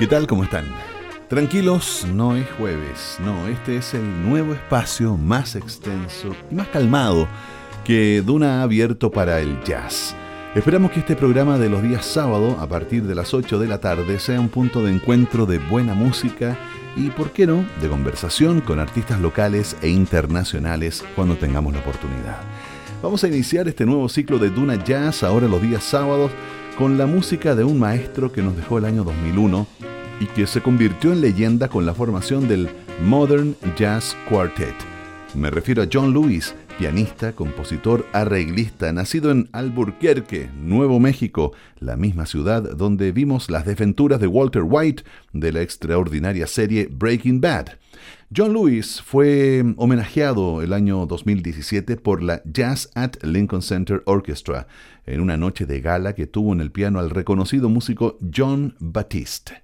¿Qué tal? ¿Cómo están? Tranquilos, no es jueves, no, este es el nuevo espacio más extenso y más calmado que Duna ha abierto para el jazz. Esperamos que este programa de los días sábado, a partir de las 8 de la tarde, sea un punto de encuentro de buena música y, por qué no, de conversación con artistas locales e internacionales cuando tengamos la oportunidad. Vamos a iniciar este nuevo ciclo de Duna Jazz ahora los días sábados con la música de un maestro que nos dejó el año 2001 y que se convirtió en leyenda con la formación del Modern Jazz Quartet. Me refiero a John Lewis, pianista, compositor, arreglista, nacido en Alburquerque, Nuevo México, la misma ciudad donde vimos las desventuras de Walter White de la extraordinaria serie Breaking Bad. John Lewis fue homenajeado el año 2017 por la Jazz at Lincoln Center Orchestra en una noche de gala que tuvo en el piano al reconocido músico John Batiste.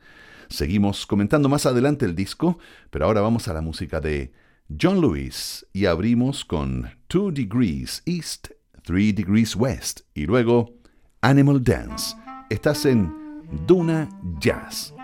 Seguimos comentando más adelante el disco, pero ahora vamos a la música de John Lewis y abrimos con Two Degrees East, Three Degrees West y luego Animal Dance. Estás en Duna Jazz.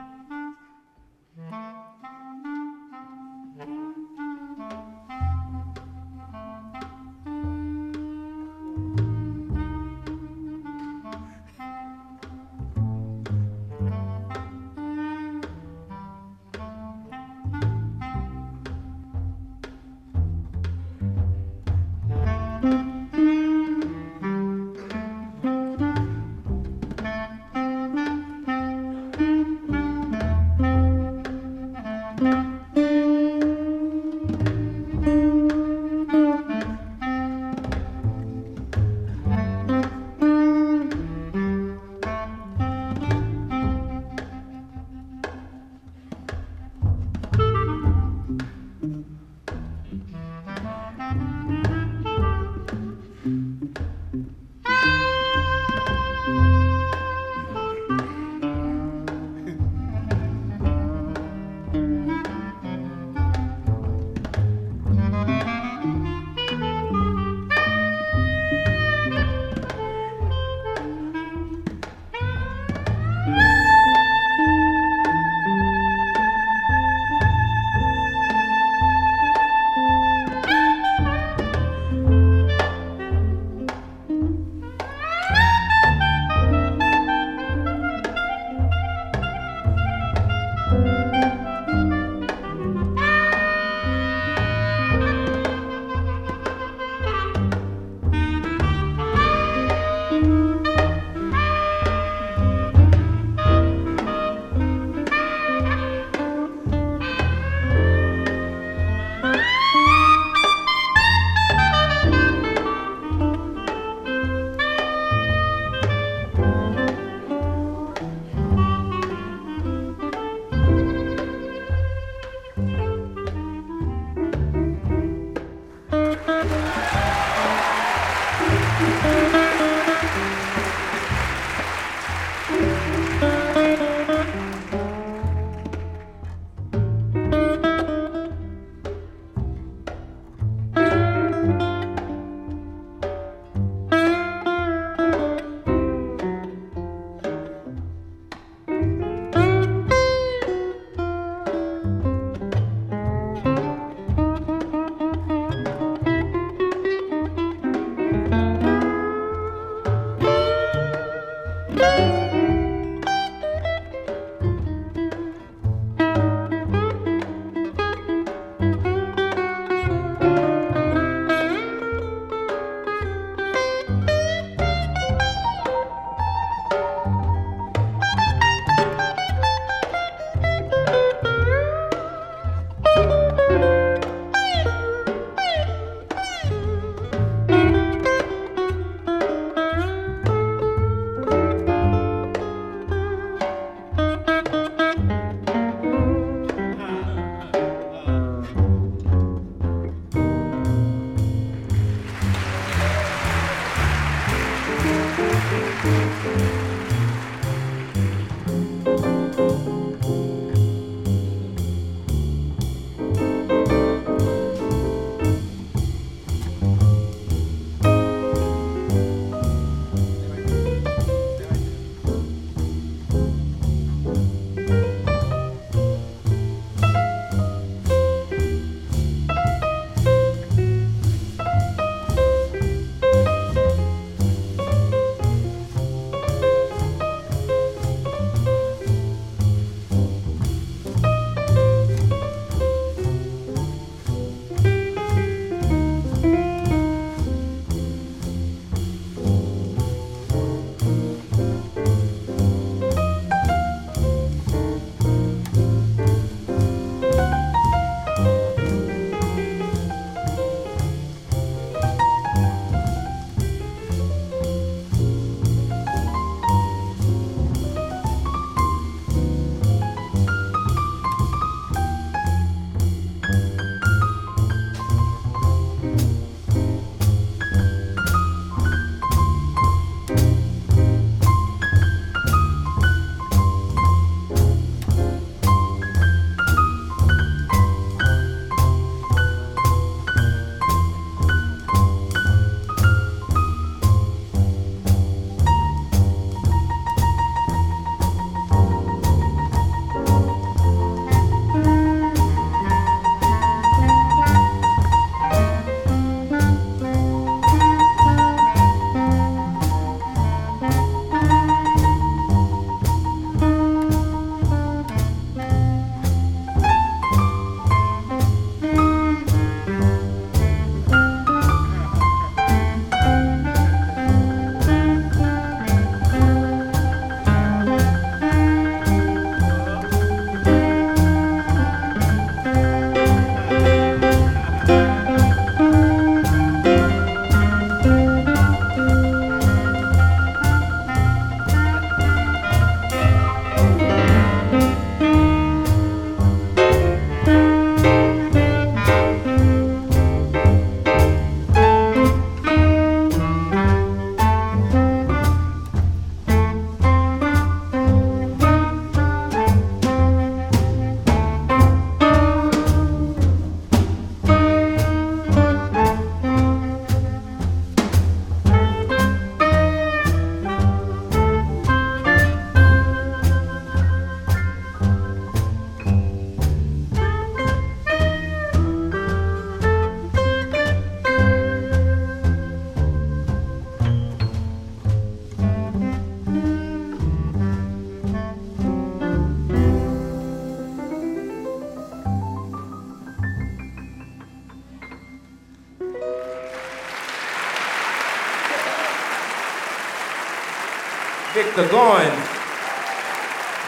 Victor Goins,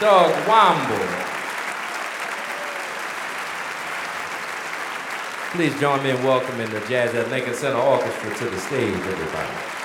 Doug Womble. Please join me in welcoming the Jazz at Lincoln Center Orchestra to the stage, everybody.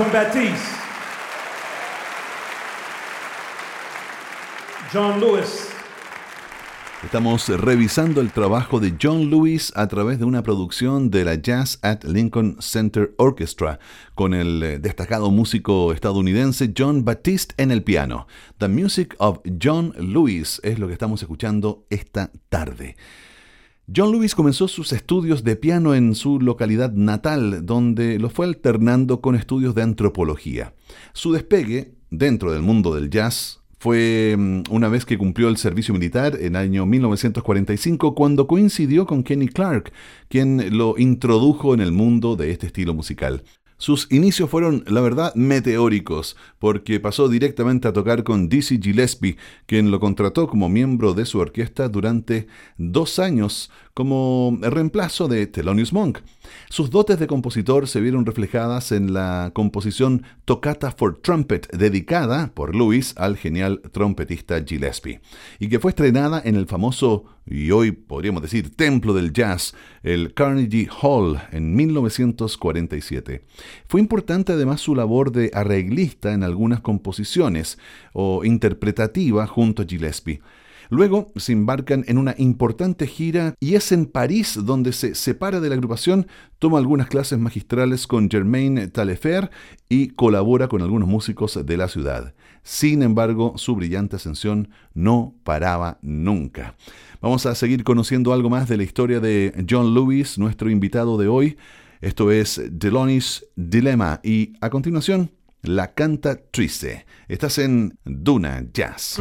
Jonathan Baptiste, John Lewis. Estamos revisando el trabajo de John Lewis a través de una producción de la Jazz at Lincoln Center Orchestra, con el eh, destacado músico estadounidense John Baptiste en el piano. The Music of John Lewis es lo que estamos escuchando esta tarde. John Lewis comenzó sus estudios de piano en su localidad natal, donde lo fue alternando con estudios de antropología. Su despegue dentro del mundo del jazz fue mm, una vez que cumplió el servicio militar en el año 1945, cuando coincidió con Kenny Clark, quien lo introdujo en el mundo de este estilo musical. Sus inicios fueron, la verdad, meteóricos, porque pasó directamente a tocar con Dizzy Gillespie, quien lo contrató como miembro de su orquesta durante dos años como reemplazo de Thelonious Monk. Sus dotes de compositor se vieron reflejadas en la composición Toccata for Trumpet, dedicada por Lewis al genial trompetista Gillespie, y que fue estrenada en el famoso, y hoy podríamos decir, templo del jazz, el Carnegie Hall, en 1947. Fue importante además su labor de arreglista en algunas composiciones o interpretativa junto a Gillespie. Luego se embarcan en una importante gira y es en París donde se separa de la agrupación, toma algunas clases magistrales con Germaine Taillefer y colabora con algunos músicos de la ciudad. Sin embargo, su brillante ascensión no paraba nunca. Vamos a seguir conociendo algo más de la historia de John Lewis, nuestro invitado de hoy. Esto es Delonis Dilemma y a continuación la canta triste. Estás en Duna Jazz.